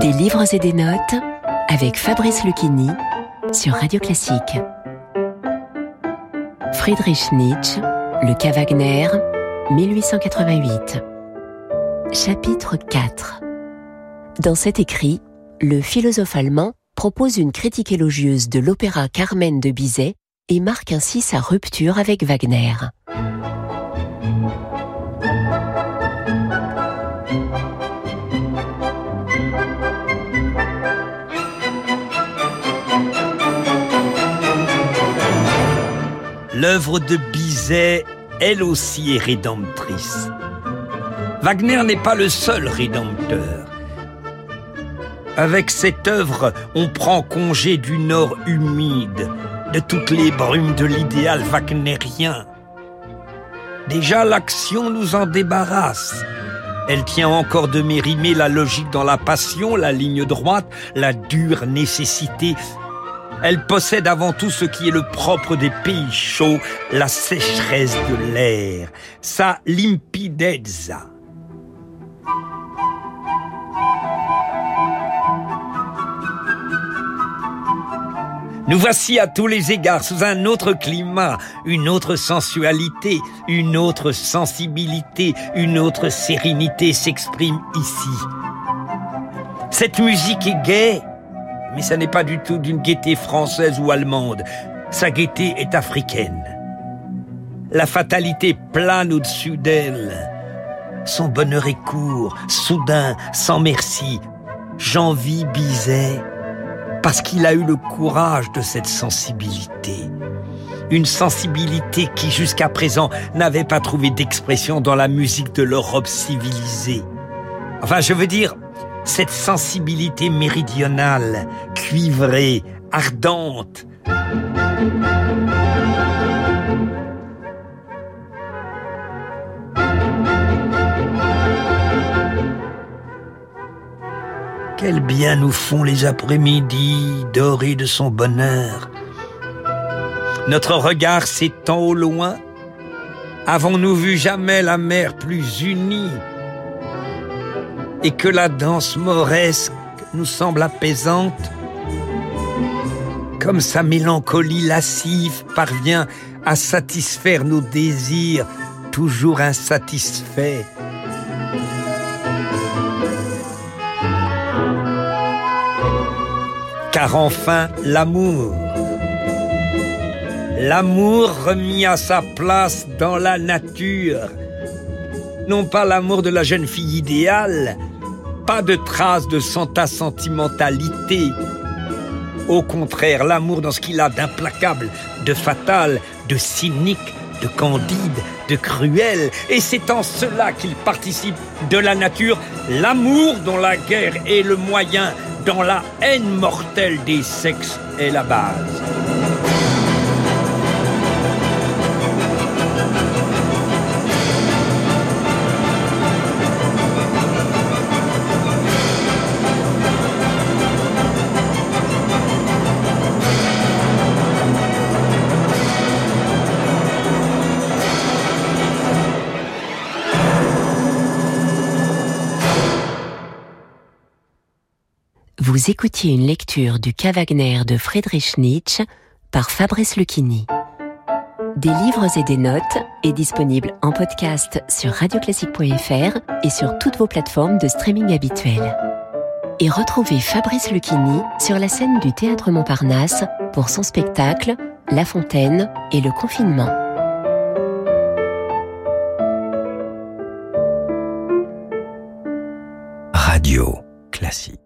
Des livres et des notes avec Fabrice Lucchini sur Radio Classique. Friedrich Nietzsche, Le cas Wagner, 1888. Chapitre 4 Dans cet écrit, le philosophe allemand propose une critique élogieuse de l'opéra Carmen de Bizet et marque ainsi sa rupture avec Wagner. L'œuvre de Bizet, elle aussi, est rédemptrice. Wagner n'est pas le seul rédempteur. Avec cette œuvre, on prend congé du nord humide, de toutes les brumes de l'idéal wagnérien. Déjà, l'action nous en débarrasse. Elle tient encore de mérimer la logique dans la passion, la ligne droite, la dure nécessité. Elle possède avant tout ce qui est le propre des pays chauds, la sécheresse de l'air, sa limpidezza. Nous voici à tous les égards sous un autre climat, une autre sensualité, une autre sensibilité, une autre sérénité s'exprime ici. Cette musique est gaie, mais ça n'est pas du tout d'une gaieté française ou allemande. Sa gaieté est africaine. La fatalité plane au-dessus d'elle. Son bonheur est court, soudain, sans merci. J'envie Bizet parce qu'il a eu le courage de cette sensibilité. Une sensibilité qui jusqu'à présent n'avait pas trouvé d'expression dans la musique de l'Europe civilisée. Enfin, je veux dire, cette sensibilité méridionale, cuivrée, ardente. Quel bien nous font les après-midi dorés de son bonheur. Notre regard s'étend au loin. Avons-nous vu jamais la mer plus unie et que la danse mauresque nous semble apaisante Comme sa mélancolie lascive parvient à satisfaire nos désirs toujours insatisfaits. car enfin l'amour. L'amour remis à sa place dans la nature. Non pas l'amour de la jeune fille idéale, pas de traces de santa sentimentalité. Au contraire, l'amour dans ce qu'il a d'implacable, de fatal, de cynique, de candide, de cruel. Et c'est en cela qu'il participe de la nature, l'amour dont la guerre est le moyen dans la haine mortelle des sexes est la base. Vous écoutiez une lecture du cas Wagner de Friedrich Nietzsche par Fabrice Lucchini. Des livres et des notes est disponible en podcast sur radioclassique.fr et sur toutes vos plateformes de streaming habituelles. Et retrouvez Fabrice Lucchini sur la scène du Théâtre Montparnasse pour son spectacle La Fontaine et le confinement. Radio classique.